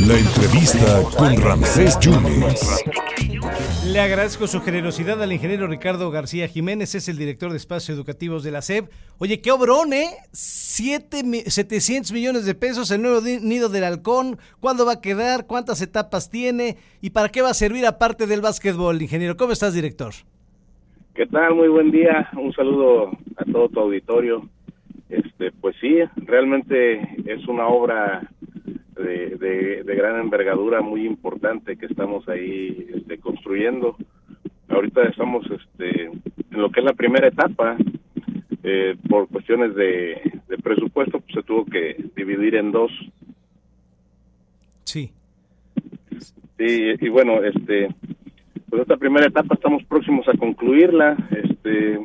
La entrevista con Ramsés Yunes. Le agradezco su generosidad al ingeniero Ricardo García Jiménez, es el director de espacios educativos de la SEP. Oye, qué obrón, ¿eh? Siete, 700 millones de pesos, el nuevo nido del halcón. ¿Cuándo va a quedar? ¿Cuántas etapas tiene? ¿Y para qué va a servir aparte del básquetbol, ingeniero? ¿Cómo estás, director? ¿Qué tal? Muy buen día. Un saludo a todo tu auditorio. Este, pues sí, realmente es una obra de, gran envergadura muy importante que estamos ahí este, construyendo. Ahorita estamos este, en lo que es la primera etapa. Eh, por cuestiones de, presupuesto, pues se tuvo que dividir en dos. Sí. Sí, y bueno, este, pues esta primera etapa estamos próximos a concluirla. Este,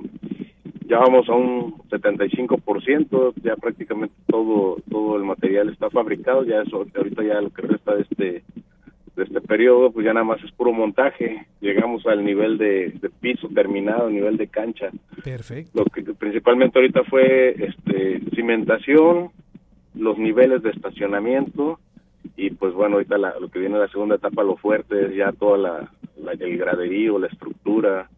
ya vamos a un 75%, ya prácticamente todo todo el material está fabricado, ya eso ahorita ya lo que resta de este de este periodo pues ya nada más es puro montaje, llegamos al nivel de, piso terminado, nivel de cancha. Perfecto. Lo que principalmente ahorita fue este cimentación, los niveles de estacionamiento y pues bueno, ahorita lo que viene la segunda etapa lo fuerte es ya toda la, la el graderío, la estructura,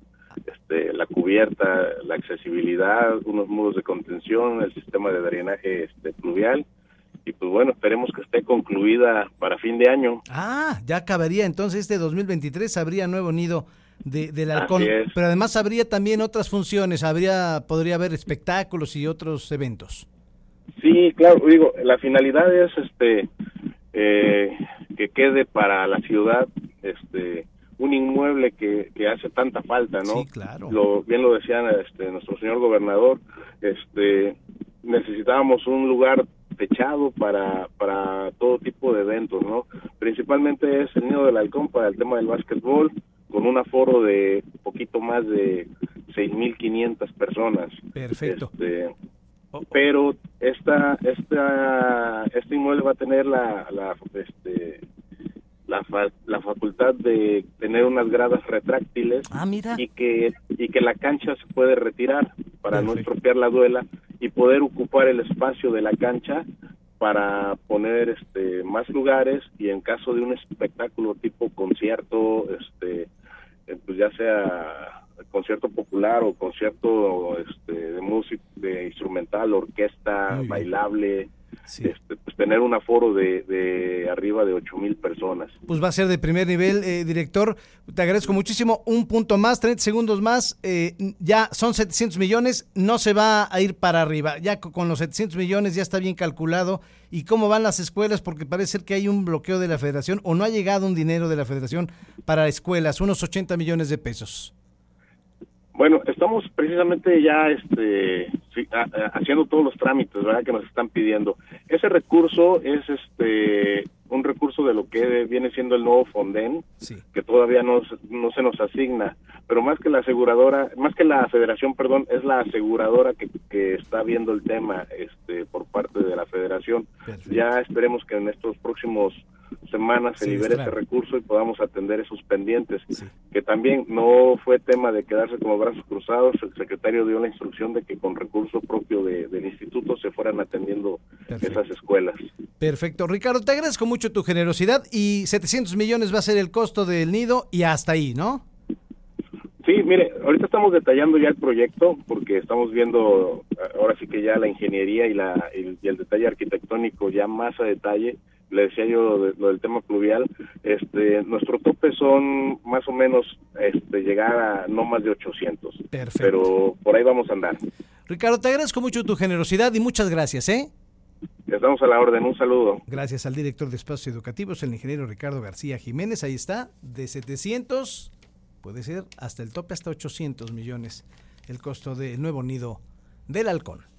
la cubierta, la accesibilidad, unos muros de contención, el sistema de drenaje este, pluvial. Y pues bueno, esperemos que esté concluida para fin de año. Ah, ya acabaría entonces este 2023, habría nuevo nido de, del halcón. Pero además habría también otras funciones, habría podría haber espectáculos y otros eventos. Sí, claro, digo, la finalidad es este eh, que quede para la ciudad este un inmueble que, que hace tanta falta, ¿no? Sí, claro. Lo, bien lo decía este, nuestro señor gobernador, este, necesitábamos un lugar techado para, para todo tipo de eventos, ¿no? Principalmente es el Nido del Halcón para el tema del básquetbol, con un aforo de poquito más de 6.500 personas. Perfecto. Este, pero esta, esta, este inmueble va a tener la, la este, la, la facultad de tener unas gradas retráctiles ah, y que y que la cancha se puede retirar para no estropear la duela y poder ocupar el espacio de la cancha para poner este más lugares y en caso de un espectáculo tipo concierto este eh, pues ya sea concierto popular o concierto este, de música de instrumental orquesta bailable este, pues tener un aforo de, arriba de 8 mil personas. Pues va a ser de primer nivel, eh, director. Te agradezco muchísimo. Un punto más, 30 segundos más. Eh, ya son 700 millones, no se va a ir para arriba. Ya con los 700 millones ya está bien calculado. ¿Y cómo van las escuelas? Porque parece ser que hay un bloqueo de la federación o no ha llegado un dinero de la federación para escuelas, unos 80 millones de pesos. Bueno, estamos precisamente ya este, haciendo todos los trámites ¿verdad? que nos están pidiendo. Ese recurso es este un recurso de lo que viene siendo el nuevo Fonden, que todavía no, no se nos asigna, pero más que la aseguradora, más que la federación, perdón, es la aseguradora que, que está viendo el tema este, por parte de la federación. Ya esperemos que en estos próximos semanas se libere ese recurso y podamos atender esos pendientes, que también no fue tema de quedarse como brazos cruzados, el secretario dio la instrucción de que con recurso propio del instituto se fueran atendiendo esas escuelas. Perfecto, Ricardo, te agradezco mucho tu generosidad y 700 millones va a ser el costo del nido y hasta ahí, ¿no? Sí, mire, ahorita estamos detallando ya el proyecto porque estamos viendo ahora sí que ya la ingeniería y, la, y el detalle arquitectónico ya más a detalle le decía yo lo del tema pluvial, este, nuestro tope son más o menos este, llegar a no más de 800. Perfecto. Pero por ahí vamos a andar. Ricardo, te agradezco mucho tu generosidad y muchas gracias, ¿eh? Estamos a la orden, un saludo. Gracias al director de Espacios Educativos, el ingeniero Ricardo García Jiménez, ahí está, de 700, puede ser hasta el tope, hasta 800 millones, el costo del nuevo nido del halcón.